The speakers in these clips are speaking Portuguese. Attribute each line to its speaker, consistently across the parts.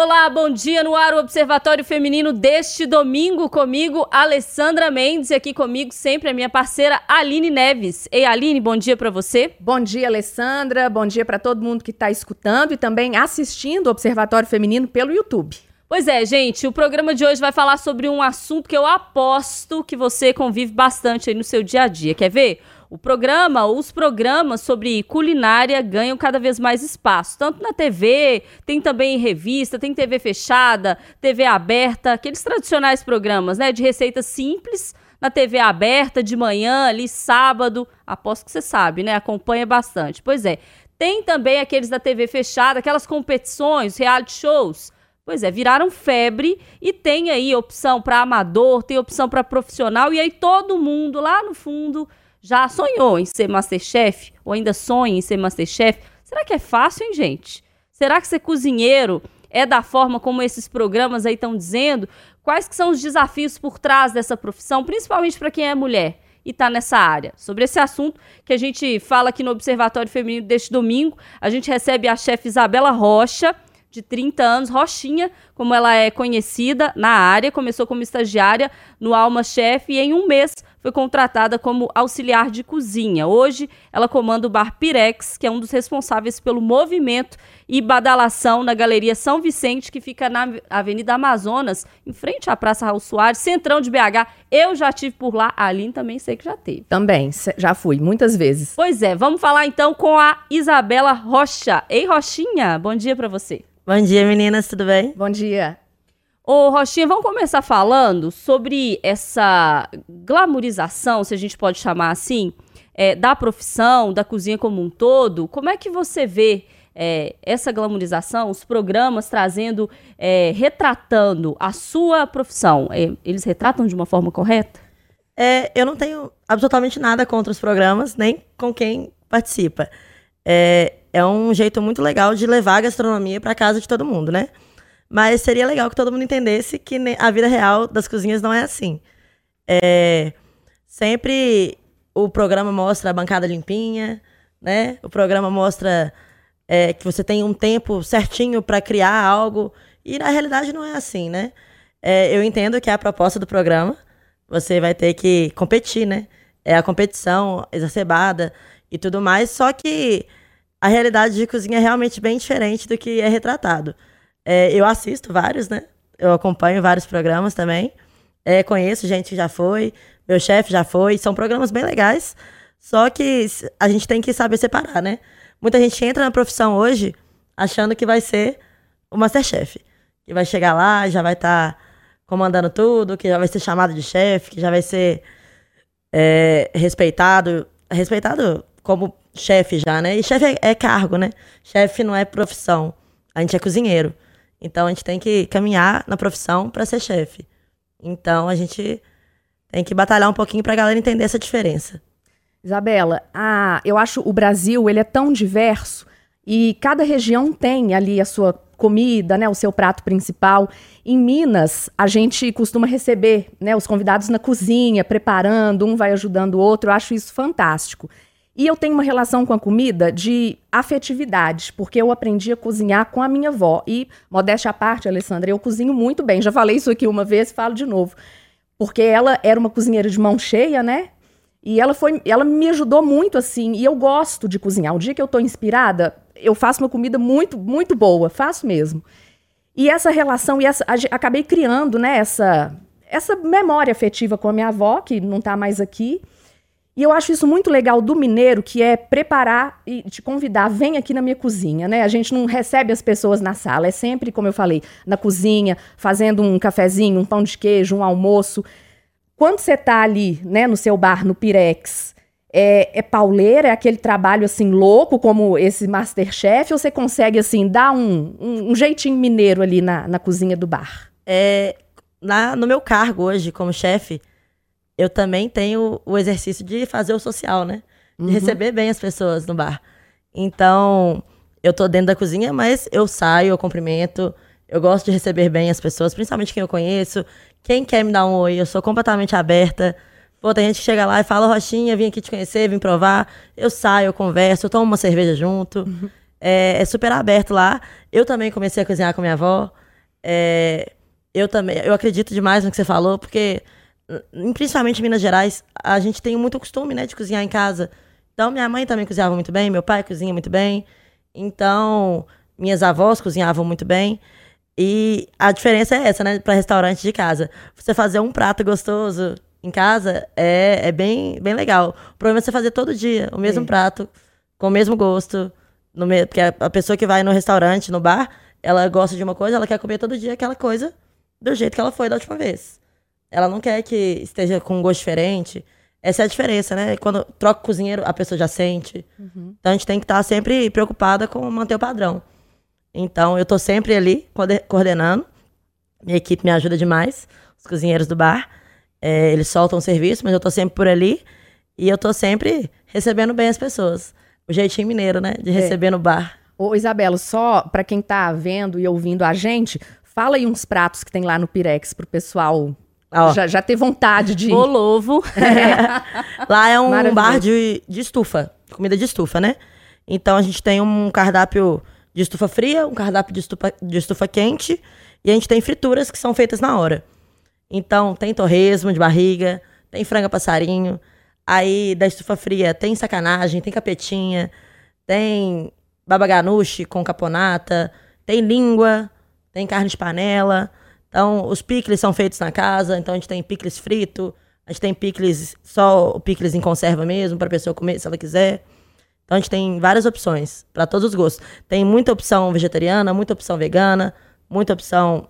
Speaker 1: Olá, bom dia no ar, o Observatório Feminino deste domingo comigo, Alessandra Mendes, e aqui comigo sempre a minha parceira Aline Neves. Ei, Aline, bom dia para você.
Speaker 2: Bom dia, Alessandra, bom dia para todo mundo que está escutando e também assistindo o Observatório Feminino pelo YouTube.
Speaker 1: Pois é, gente, o programa de hoje vai falar sobre um assunto que eu aposto que você convive bastante aí no seu dia a dia. Quer ver? O programa, os programas sobre culinária ganham cada vez mais espaço, tanto na TV, tem também em revista, tem TV fechada, TV aberta, aqueles tradicionais programas, né, de receitas simples na TV aberta de manhã, ali sábado, aposto que você sabe, né, acompanha bastante. Pois é, tem também aqueles da TV fechada, aquelas competições, reality shows. Pois é, viraram febre e tem aí opção para amador, tem opção para profissional e aí todo mundo lá no fundo já sonhou em ser Masterchef? Ou ainda sonha em ser Masterchef? Será que é fácil, hein, gente? Será que ser cozinheiro é da forma como esses programas aí estão dizendo? Quais que são os desafios por trás dessa profissão, principalmente para quem é mulher e está nessa área? Sobre esse assunto que a gente fala aqui no Observatório Feminino deste domingo, a gente recebe a chefe Isabela Rocha, de 30 anos, Rochinha, como ela é conhecida na área, começou como estagiária no Alma Chef e em um mês foi contratada como auxiliar de cozinha. Hoje, ela comanda o Bar Pirex, que é um dos responsáveis pelo movimento e badalação na Galeria São Vicente, que fica na Avenida Amazonas, em frente à Praça Raul Soares, centrão de BH. Eu já tive por lá, a Aline também sei que já teve.
Speaker 2: Também, já fui, muitas vezes.
Speaker 1: Pois é, vamos falar então com a Isabela Rocha. Ei, Rochinha, bom dia para você.
Speaker 3: Bom dia, meninas, tudo bem?
Speaker 2: Bom dia.
Speaker 1: Ô, Rochinha, vamos começar falando sobre essa glamorização, se a gente pode chamar assim, é, da profissão, da cozinha como um todo. Como é que você vê é, essa glamorização, os programas trazendo, é, retratando a sua profissão? É, eles retratam de uma forma correta?
Speaker 3: É, eu não tenho absolutamente nada contra os programas, nem com quem participa. É, é um jeito muito legal de levar a gastronomia para casa de todo mundo, né? Mas seria legal que todo mundo entendesse que a vida real das cozinhas não é assim. É, sempre o programa mostra a bancada limpinha, né? O programa mostra é, que você tem um tempo certinho para criar algo. E na realidade não é assim, né? É, eu entendo que é a proposta do programa. Você vai ter que competir, né? É a competição exacerbada e tudo mais. Só que a realidade de cozinha é realmente bem diferente do que é retratado. É, eu assisto vários, né? Eu acompanho vários programas também. É, conheço gente que já foi, meu chefe já foi. São programas bem legais. Só que a gente tem que saber separar, né? Muita gente entra na profissão hoje achando que vai ser o Masterchef. Que vai chegar lá, já vai estar tá comandando tudo, que já vai ser chamado de chefe, que já vai ser é, respeitado. Respeitado como chefe já, né? E chefe é, é cargo, né? Chefe não é profissão. A gente é cozinheiro. Então a gente tem que caminhar na profissão para ser chefe. Então a gente tem que batalhar um pouquinho para a galera entender essa diferença.
Speaker 2: Isabela, ah, eu acho o Brasil ele é tão diverso e cada região tem ali a sua comida, né, o seu prato principal. Em Minas, a gente costuma receber, né, os convidados na cozinha, preparando, um vai ajudando o outro. Eu acho isso fantástico. E eu tenho uma relação com a comida de afetividade, porque eu aprendi a cozinhar com a minha avó. E, modéstia à parte, Alessandra, eu cozinho muito bem. Já falei isso aqui uma vez falo de novo. Porque ela era uma cozinheira de mão cheia, né? E ela foi, ela me ajudou muito assim, e eu gosto de cozinhar. O dia que eu tô inspirada, eu faço uma comida muito, muito boa, faço mesmo. E essa relação e essa acabei criando, né, essa essa memória afetiva com a minha avó, que não tá mais aqui. E eu acho isso muito legal do mineiro, que é preparar e te convidar, vem aqui na minha cozinha, né? A gente não recebe as pessoas na sala, é sempre, como eu falei, na cozinha, fazendo um cafezinho, um pão de queijo, um almoço. Quando você está ali, né, no seu bar, no Pirex, é, é pauleira, é aquele trabalho assim louco como esse Masterchef, ou você consegue assim dar um, um, um jeitinho mineiro ali na, na cozinha do bar?
Speaker 3: É, na, no meu cargo hoje como chefe, eu também tenho o exercício de fazer o social, né? De uhum. receber bem as pessoas no bar. Então, eu tô dentro da cozinha, mas eu saio, eu cumprimento. Eu gosto de receber bem as pessoas, principalmente quem eu conheço. Quem quer me dar um oi, eu sou completamente aberta. Pô, tem gente que chega lá e fala, Rochinha, vim aqui te conhecer, vim provar. Eu saio, eu converso, eu tomo uma cerveja junto. Uhum. É, é, super aberto lá. Eu também comecei a cozinhar com minha avó. É, eu também, eu acredito demais no que você falou, porque, principalmente em Minas Gerais, a gente tem muito costume, né, de cozinhar em casa. Então, minha mãe também cozinhava muito bem, meu pai cozinha muito bem. Então, minhas avós cozinhavam muito bem. E a diferença é essa, né, para restaurante de casa. Você fazer um prato gostoso em casa é, é bem, bem legal. O problema é você fazer todo dia o mesmo
Speaker 2: Sim.
Speaker 3: prato, com o mesmo gosto. No me... Porque a pessoa que vai no restaurante, no bar, ela gosta de uma coisa, ela quer comer todo dia aquela coisa do jeito que ela foi da última vez. Ela não quer que esteja com um gosto diferente. Essa é a diferença, né? Quando troca o cozinheiro, a pessoa já sente. Então a gente tem que estar sempre preocupada com manter o padrão. Então eu tô sempre ali coorde- coordenando. Minha equipe me ajuda demais, os cozinheiros do bar. É, eles soltam o serviço, mas eu tô sempre por ali. E eu tô sempre recebendo bem as pessoas. O jeitinho mineiro, né? De receber no bar.
Speaker 2: Ô, Isabela, só pra quem tá vendo e ouvindo a gente, fala aí uns pratos que tem lá no Pirex pro pessoal
Speaker 3: Ó,
Speaker 2: já, já ter vontade de.
Speaker 1: Bolovo.
Speaker 3: Lá é um bar de, de estufa, comida de estufa, né? Então a gente tem um cardápio de estufa fria, um cardápio de estufa, de estufa quente, e a gente tem frituras que são feitas na hora. Então tem torresmo de barriga, tem franga passarinho, aí da estufa fria tem sacanagem, tem capetinha, tem baba ganoush com caponata, tem língua, tem carne de panela. Então, os picles são feitos na casa, então a gente tem picles frito, a gente tem picles, só o picles em conserva mesmo, para pessoa comer se ela quiser. Então a gente tem várias opções para todos os gostos. Tem muita opção vegetariana, muita opção vegana, muita opção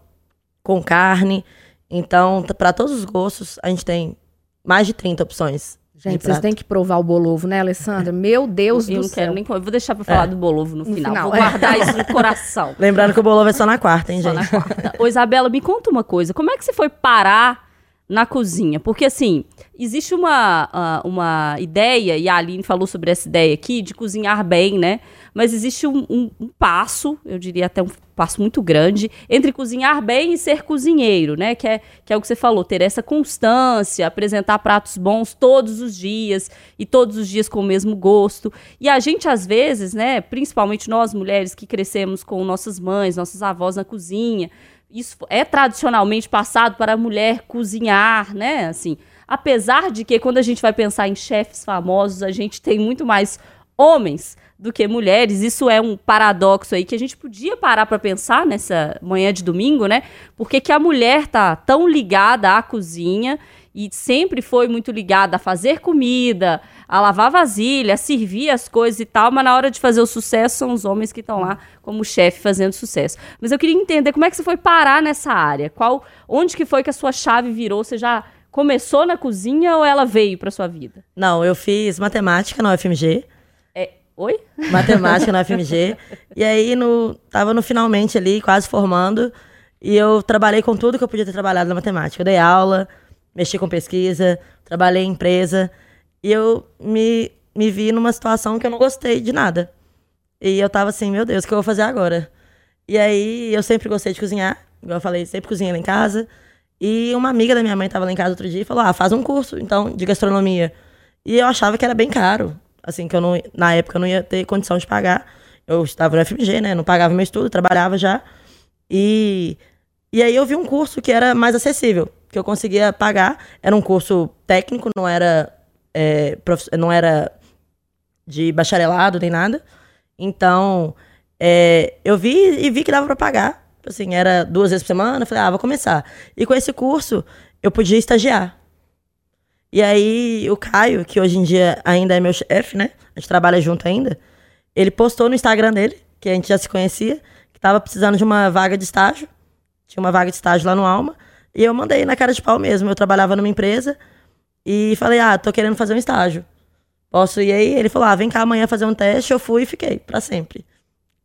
Speaker 3: com carne. Então, para todos os gostos, a gente tem mais de 30 opções.
Speaker 2: Gente, vocês têm que provar o bolovo, né, Alessandra? Meu Deus
Speaker 1: Eu
Speaker 2: do
Speaker 1: não
Speaker 2: céu.
Speaker 1: quero nem. Eu vou deixar pra falar do bolovo no,
Speaker 2: No
Speaker 1: final.
Speaker 2: final.
Speaker 1: Vou guardar isso no coração.
Speaker 3: Lembrando que o bolo é só na quarta, hein,
Speaker 1: Só
Speaker 3: gente?
Speaker 1: na quarta. Ô, Isabela, me conta uma coisa. Como é que você foi parar na cozinha? Porque, assim, existe uma, ah, uma ideia, e a Aline falou sobre essa ideia aqui, de cozinhar bem, né? Mas existe um, um- um passo, eu diria até um passo muito grande, entre cozinhar bem e ser cozinheiro, né? Que é, que é o que você falou, ter essa constância, apresentar pratos bons todos os dias e todos os dias com o mesmo gosto. E a gente, às vezes, né, principalmente nós mulheres que crescemos com nossas mães, nossas avós na cozinha, isso é tradicionalmente passado para a mulher cozinhar, né? Assim, apesar de que quando a gente vai pensar em chefes famosos, a gente tem muito mais homens do que mulheres. Isso é um paradoxo aí que a gente podia parar para pensar nessa manhã de domingo, né? Porque que a mulher tá tão ligada à cozinha e sempre foi muito ligada a fazer comida, a lavar vasilha, a servir as coisas e tal, mas na hora de fazer o sucesso são os homens que estão lá como chefe fazendo sucesso. Mas eu queria entender como é que você foi parar nessa área? Qual, onde que foi que a sua chave virou? Você já começou na cozinha ou ela veio para sua vida?
Speaker 3: Não, eu fiz matemática na UFMG.
Speaker 1: É, oi?
Speaker 3: matemática na FMG. E aí, no, tava no finalmente ali, quase formando. E eu trabalhei com tudo que eu podia ter trabalhado na matemática. Eu dei aula, mexi com pesquisa, trabalhei em empresa. E eu me, me vi numa situação que eu não gostei de nada. E eu tava assim, meu Deus, o que eu vou fazer agora? E aí, eu sempre gostei de cozinhar. Igual eu falei, sempre cozinhei lá em casa. E uma amiga da minha mãe tava lá em casa outro dia e falou: Ah, faz um curso, então, de gastronomia. E eu achava que era bem caro. Assim, que eu não, na época eu não ia ter condição de pagar. Eu estava no FMG, né? Não pagava meu estudo, trabalhava já. E, e aí eu vi um curso que era mais acessível, que eu conseguia pagar. Era um curso técnico, não era, é, prof- não era de bacharelado nem nada. Então, é, eu vi e vi que dava pra pagar. Assim, era duas vezes por semana. eu Falei, ah, vou começar. E com esse curso, eu podia estagiar. E aí, o Caio, que hoje em dia ainda é meu chefe, né? A gente trabalha junto ainda. Ele postou no Instagram dele, que a gente já se conhecia, que tava precisando de uma vaga de estágio. Tinha uma vaga de estágio lá no Alma. E eu mandei na cara de pau mesmo. Eu trabalhava numa empresa e falei, ah, tô querendo fazer um estágio. Posso ir aí? Ele falou, ah, vem cá amanhã fazer um teste. Eu fui e fiquei, pra sempre.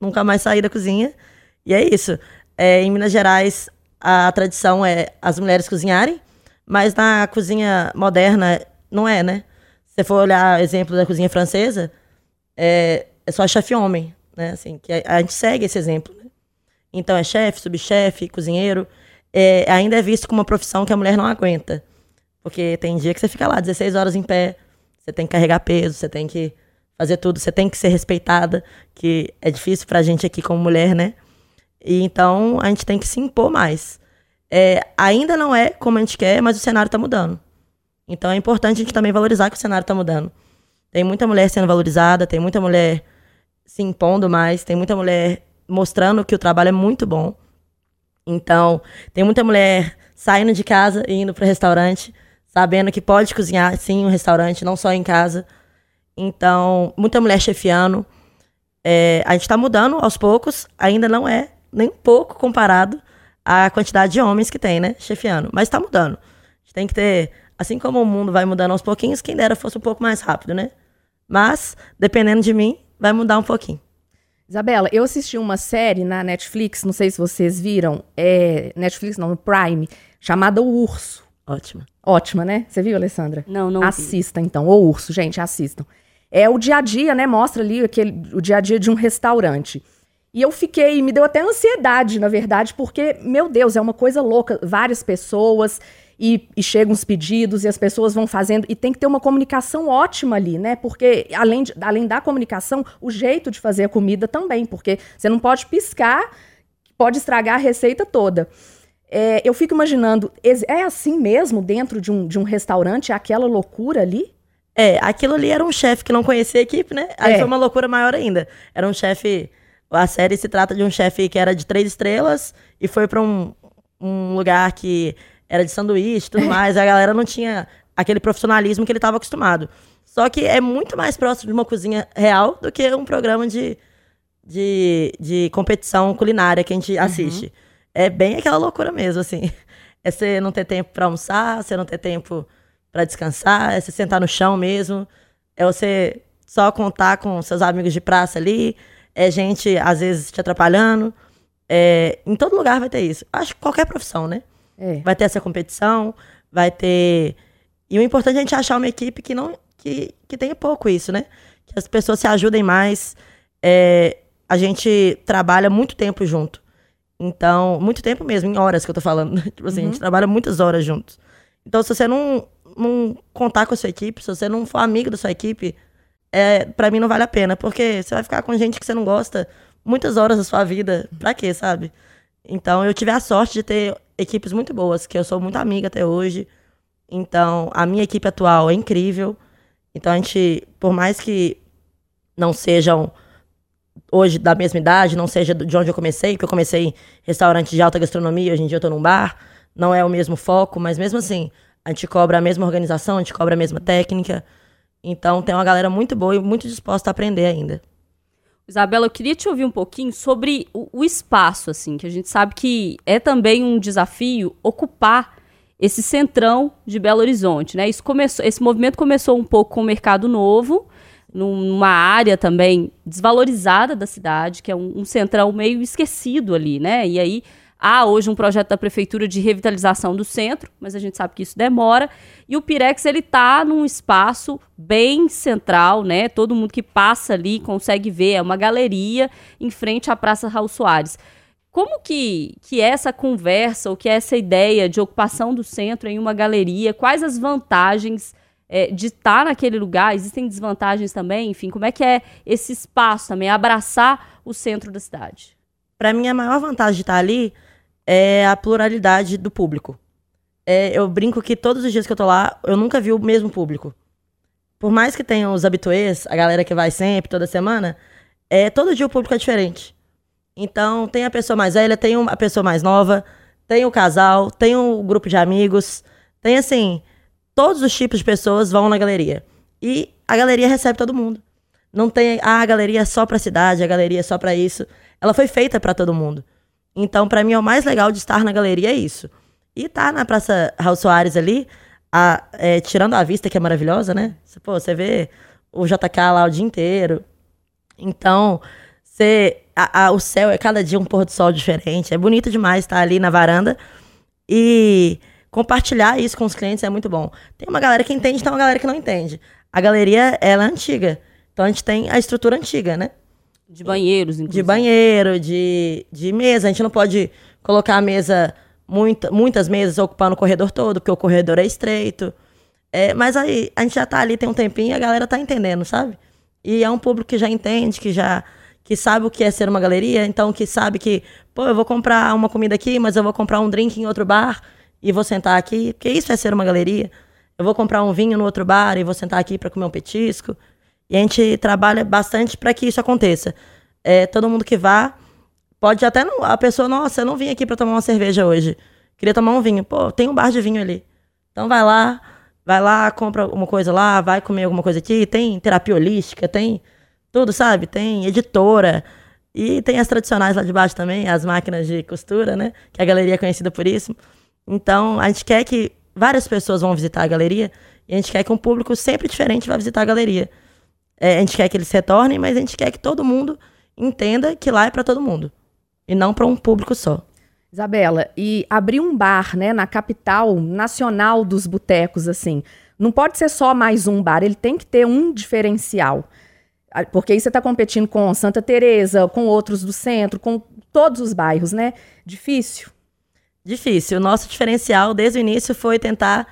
Speaker 3: Nunca mais saí da cozinha. E é isso. É, em Minas Gerais, a tradição é as mulheres cozinharem, mas na cozinha moderna não é, né? Se você for olhar exemplo da cozinha francesa, é, é só chefe homem, né? Assim, que a, a gente segue esse exemplo. Né? Então é chefe, subchefe, cozinheiro. É, ainda é visto como uma profissão que a mulher não aguenta. Porque tem dia que você fica lá 16 horas em pé, você tem que carregar peso, você tem que fazer tudo, você tem que ser respeitada, que é difícil pra gente aqui como mulher, né? E então a gente tem que se impor mais. É, ainda não é como a gente quer, mas o cenário está mudando. Então é importante a gente também valorizar que o cenário está mudando. Tem muita mulher sendo valorizada, tem muita mulher se impondo mais, tem muita mulher mostrando que o trabalho é muito bom. Então, tem muita mulher saindo de casa e indo para restaurante, sabendo que pode cozinhar, sim, um restaurante, não só em casa. Então, muita mulher chefiando. É, a gente está mudando aos poucos, ainda não é nem pouco comparado à quantidade de homens que tem, né, chefiando. Mas está mudando. A gente tem que ter, assim como o mundo vai mudando aos pouquinhos, quem dera fosse um pouco mais rápido, né? Mas, dependendo de mim, vai mudar um pouquinho.
Speaker 2: Isabela, eu assisti uma série na Netflix, não sei se vocês viram, é, Netflix não, no Prime, chamada O Urso.
Speaker 3: Ótima.
Speaker 2: Ótima, né? Você viu, Alessandra?
Speaker 1: Não, não vi.
Speaker 2: Assista, então. O Urso, gente, assistam. É o dia a dia, né? Mostra ali aquele, o dia a dia de um restaurante. E eu fiquei, me deu até ansiedade, na verdade, porque, meu Deus, é uma coisa louca. Várias pessoas, e, e chegam os pedidos, e as pessoas vão fazendo. E tem que ter uma comunicação ótima ali, né? Porque, além, de, além da comunicação, o jeito de fazer a comida também. Porque você não pode piscar, pode estragar a receita toda. É, eu fico imaginando, é assim mesmo dentro de um, de um restaurante, é aquela loucura ali?
Speaker 3: É, aquilo ali era um chefe que não conhecia a equipe, né? Aí
Speaker 2: É.
Speaker 3: foi uma loucura maior ainda. Era um chefe. A série se trata de um chefe que era de três estrelas e foi pra um, um lugar que era de sanduíche e tudo mais. a galera não tinha aquele profissionalismo que ele estava acostumado. Só que é muito mais próximo de uma cozinha real do que um programa de, de, de competição culinária que a gente assiste. É bem aquela loucura mesmo, assim. É você não ter tempo pra almoçar, você não ter tempo pra descansar, é você sentar no chão mesmo, é você só contar com seus amigos de praça ali, é gente, às vezes, te atrapalhando. É, em todo lugar vai ter isso. Acho que qualquer profissão, né?
Speaker 2: É.
Speaker 3: Vai ter essa competição, vai ter. E o importante é a gente achar uma equipe que não. que, que tenha pouco isso, né? Que as pessoas se ajudem mais. É, a gente trabalha muito tempo junto. Então, muito tempo mesmo, em horas que eu tô falando. tipo assim, a gente trabalha muitas horas juntos. Então, se você não, não contar com a sua equipe, se você não for amigo da sua equipe, é, para mim não vale a pena. Porque você vai ficar com gente que você não gosta muitas horas da sua vida. Pra quê, sabe? Então, eu tive a sorte de ter equipes muito boas, que eu sou muito amiga até hoje. Então, a minha equipe atual é incrível. Então, a gente, por mais que não sejam hoje da mesma idade, não seja de onde eu comecei, porque eu comecei em restaurante de alta gastronomia, hoje em dia eu tô num bar, não é o mesmo foco, mas mesmo assim, a gente cobra a mesma organização, a gente cobra a mesma técnica. Então, tem uma galera muito boa e muito disposta a aprender ainda.
Speaker 1: Isabela, eu queria te ouvir um pouquinho sobre o, o espaço, assim, que a gente sabe que é também um desafio ocupar esse centrão de Belo Horizonte, né? Isso começou, esse movimento começou um pouco com o Mercado Novo, num- numa área também desvalorizada da cidade, que é um, um centrão meio esquecido ali, né? E aí há hoje um projeto da prefeitura de revitalização do centro, mas a gente sabe que isso demora. E o Pirex ele tá num espaço bem central, né? Todo mundo que passa ali consegue ver, é uma galeria em frente à Praça Raul Soares. Como que, que é essa conversa, ou que é essa ideia de ocupação do centro em uma galeria? Quais as vantagens é, de estar naquele lugar? Existem desvantagens também? Enfim, como é que é esse espaço também, abraçar o centro da cidade?
Speaker 3: Pra mim, a maior vantagem de estar ali é a pluralidade do público. É, eu brinco que todos os dias que eu tô lá, eu nunca vi o mesmo público. Por mais que tenham os habituês, a galera que vai sempre, toda semana, é, todo dia o público é diferente. Então, tem a pessoa mais velha, tem a pessoa mais nova, tem o casal, tem o grupo de amigos, tem assim, todos os tipos de pessoas vão na galeria. E a galeria recebe todo mundo. Não tem, ah, a galeria é só pra cidade, a galeria é só pra isso. Ela foi feita pra todo mundo. Então, pra mim, é o mais legal de estar na galeria é isso. E tá na Praça Raul Soares ali, a- é, tirando a vista, que é maravilhosa, né? Pô, você vê o JK lá o dia inteiro. Então, a- a- o céu é cada dia um pôr do sol diferente. É bonito demais estar ali na varanda. E compartilhar isso com os clientes é muito bom. Tem uma galera que entende, tem uma galera que não entende. A galeria, ela é antiga. Então, a gente tem a estrutura antiga, né?
Speaker 1: De banheiros, inclusive.
Speaker 3: De banheiro, de, de mesa. A gente não pode colocar a mesa, muita, muitas mesas ocupando o corredor todo, porque o corredor é estreito. É, mas aí, a gente já tá ali tem um tempinho e a galera tá entendendo, sabe? E é um público que já entende, que já, que sabe o que é ser uma galeria, então que sabe que, pô, eu vou comprar uma comida aqui, mas eu vou comprar um drink em outro bar e vou sentar aqui, porque isso é ser uma galeria. Eu vou comprar um vinho no outro bar e vou sentar aqui para comer um petisco. E a gente trabalha bastante para que isso aconteça. É, todo mundo que vá pode até não, a pessoa, nossa, eu não vim aqui para tomar uma cerveja hoje. Queria tomar um vinho. Pô, tem um bar de vinho ali. Então vai lá, vai lá, compra uma coisa lá, vai comer alguma coisa aqui. Tem terapia holística, tem tudo, sabe? Tem editora. E tem as tradicionais lá de baixo também, as máquinas de costura, né? Que a galeria é conhecida por isso. Então, a gente quer que várias pessoas vão visitar a galeria e a gente quer que um público sempre diferente vá visitar a galeria. É, a gente quer que eles retornem, mas a gente quer que todo mundo entenda que lá é para todo mundo e não para um público só.
Speaker 2: Isabela, e abrir um bar, né, na capital nacional dos botecos, assim, não pode ser só mais um bar, ele tem que ter um diferencial. Porque aí você está competindo com Santa Teresa, com outros do centro, com todos os bairros, né? Difícil.
Speaker 3: Difícil. O nosso diferencial desde o início foi tentar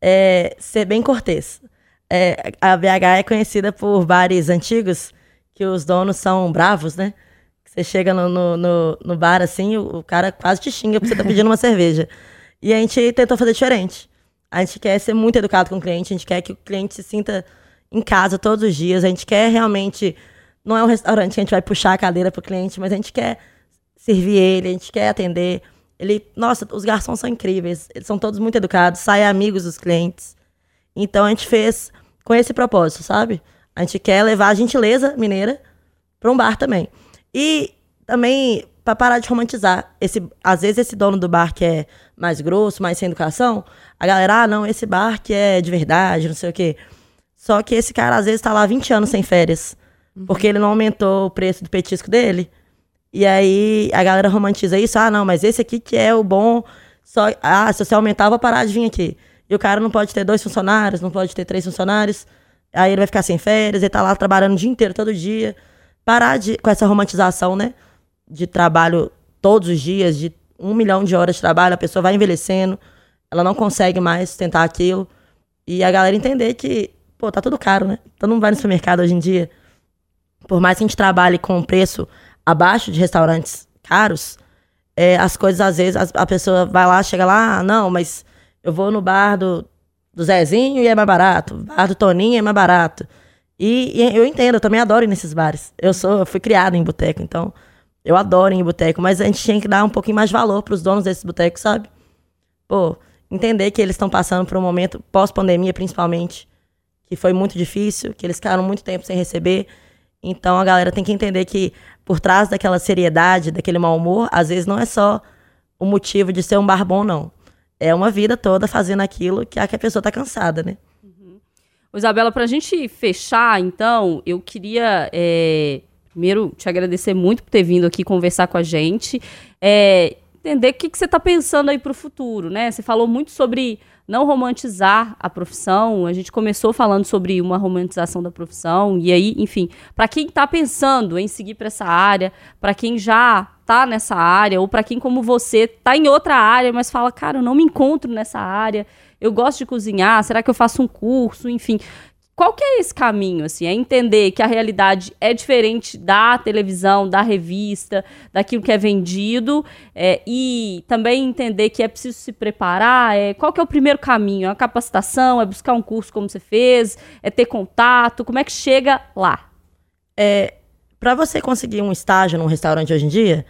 Speaker 3: é, ser bem cortês. É, a BH é conhecida por bares antigos que os donos são bravos, né? Você chega no, no, no, no bar assim, o, o, cara quase te xinga porque você tá pedindo uma cerveja. E a gente tentou fazer diferente. A gente quer ser muito educado com o cliente, a gente quer que o cliente se sinta em casa todos os dias. A gente quer realmente. Não é um restaurante que a gente vai puxar a cadeira pro cliente, mas a gente quer servir ele, a gente quer atender. Ele, nossa, os garçons são incríveis, eles são todos muito educados, saem amigos dos clientes. Então a gente fez com esse propósito, sabe? A gente quer levar a gentileza mineira para um bar também. E também para parar de romantizar. Esse, às vezes esse dono do bar que é mais grosso, mais sem educação, a galera, ah, não, esse bar que é de verdade, não sei o quê. Só que esse cara, às vezes, tá lá 20 anos sem férias. Uhum. Porque ele não aumentou o preço do petisco dele. E aí a galera romantiza isso. Ah, não, mas esse aqui que é o bom. Só, ah, se você aumentar, eu vou parar de vir aqui. E o cara não pode ter dois funcionários, não pode ter três funcionários. Aí ele vai ficar sem férias, ele tá lá trabalhando o dia inteiro, todo dia. Parar de, com essa romantização, né? De trabalho todos os dias, de um milhão de horas de trabalho, a pessoa vai envelhecendo, ela não consegue mais sustentar aquilo. E a galera entender que pô, tá tudo caro, né? Todo mundo vai no supermercado hoje em dia. Por mais que a gente trabalhe com um preço abaixo de restaurantes caros, é, as coisas, às vezes, a, a, pessoa vai lá, chega lá, ah, não, mas eu vou no bar do, do Zezinho e é mais barato. Bar do Toninho é mais barato. E, e, eu entendo, eu também adoro ir nesses bares. Eu sou, eu fui criada em boteco, então eu adoro ir em boteco, mas a gente tinha que dar um pouquinho mais de valor para os donos desses botecos, sabe? Pô, entender que eles estão passando por um momento pós-pandemia, principalmente, que foi muito difícil, que eles ficaram muito tempo sem receber. Então a galera tem que entender que por trás daquela seriedade, daquele mau humor, às vezes não é só o motivo de ser um bar bom, não. É uma vida toda fazendo aquilo que a, pessoa tá cansada, né?
Speaker 1: Uhum. Isabela, pra gente fechar, então, eu queria é, primeiro te agradecer muito por ter vindo aqui conversar com a gente. É, entender o que, que você está pensando aí para o futuro, né? Você falou muito sobre não romantizar a profissão. A gente começou falando sobre uma romantização da profissão. E aí, enfim, para quem está pensando em seguir para essa área, para quem já está nessa área, ou para quem, como você, está em outra área, mas fala, cara, eu não me encontro nessa área, eu gosto de cozinhar, será que eu faço um curso? Enfim, qual que é esse caminho, assim? É entender que a realidade é diferente da televisão, da revista, daquilo que é vendido, é, e também entender que é preciso se preparar. É, qual que é o primeiro caminho? É a capacitação? É buscar um curso como você fez? É ter contato? Como é que chega lá?
Speaker 3: É, para você conseguir um estágio num restaurante hoje em dia,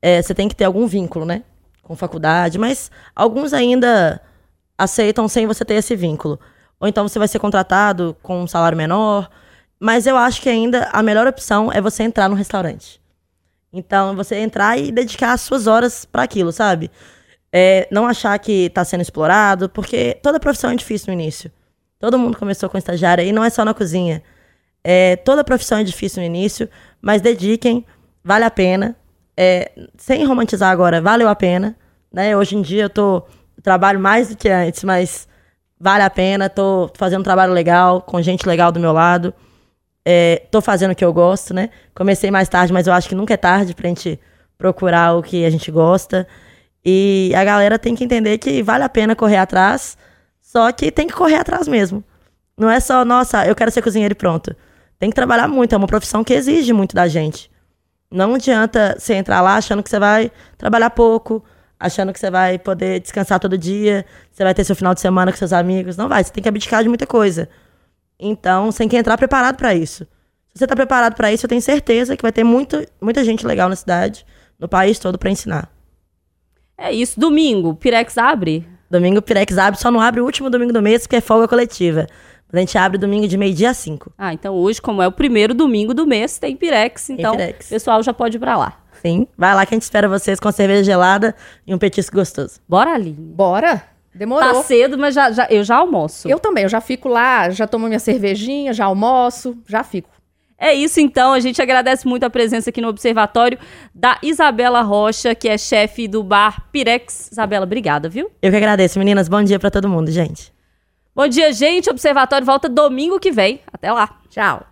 Speaker 3: é, você tem que ter algum vínculo, né? Com faculdade, mas alguns ainda aceitam sem você ter esse vínculo ou então você vai ser contratado com um salário menor. Mas eu acho que ainda a melhor opção é você entrar no restaurante. Então, você entrar e dedicar as suas horas para aquilo, sabe? É, não achar que está sendo explorado, porque toda profissão é difícil no início. Todo mundo começou com estagiário e não é só na cozinha. É, toda profissão é difícil no início, mas dediquem, vale a pena. É, sem romantizar agora, valeu a pena. Né? Hoje em dia eu tô, trabalho mais do que antes, mas vale a pena, tô fazendo um trabalho legal, com gente legal do meu lado. É, tô fazendo o que eu gosto, né? Comecei mais tarde, mas eu acho que nunca é tarde pra gente procurar o que a gente gosta. E a galera tem que entender que vale a pena correr atrás, só que tem que correr atrás mesmo. Não é só, nossa, eu quero ser cozinheiro e pronto. Tem que trabalhar muito, é uma profissão que exige muito da gente. Não adianta você entrar lá achando que você vai trabalhar pouco, achando que você vai poder descansar todo dia, você vai ter seu final de semana com seus amigos. Não vai, você tem que abdicar de muita coisa. Então, você tem que entrar preparado para isso. Se você está preparado para isso, eu tenho certeza que vai ter muito, muita gente legal na cidade, no país todo, para ensinar.
Speaker 1: É isso. Domingo, Pirex abre?
Speaker 3: Domingo, Pirex abre, só não abre o último domingo do mês, porque é folga coletiva. A gente abre domingo de meio-dia a cinco.
Speaker 1: Ah, então hoje, como é o primeiro domingo do mês, tem Pirex. Então,
Speaker 3: Pirex.
Speaker 1: o pessoal já pode ir pra lá.
Speaker 3: Sim. Vai lá que a gente espera vocês com cerveja gelada e um petisco gostoso.
Speaker 1: Bora, Aline.
Speaker 2: Bora? Demorou.
Speaker 1: Tá cedo, mas já, já- eu já almoço.
Speaker 2: Eu também, eu já fico lá, já tomo minha cervejinha, já almoço, já fico.
Speaker 1: É isso então, a gente agradece muito a presença aqui no Observatório da Isabela Rocha, que é chefe do bar Pirex. Isabela, obrigada, viu?
Speaker 3: Eu que agradeço, meninas. Bom dia pra todo mundo, gente.
Speaker 1: Bom dia, gente. Observatório volta domingo que vem. Até lá.
Speaker 2: Tchau.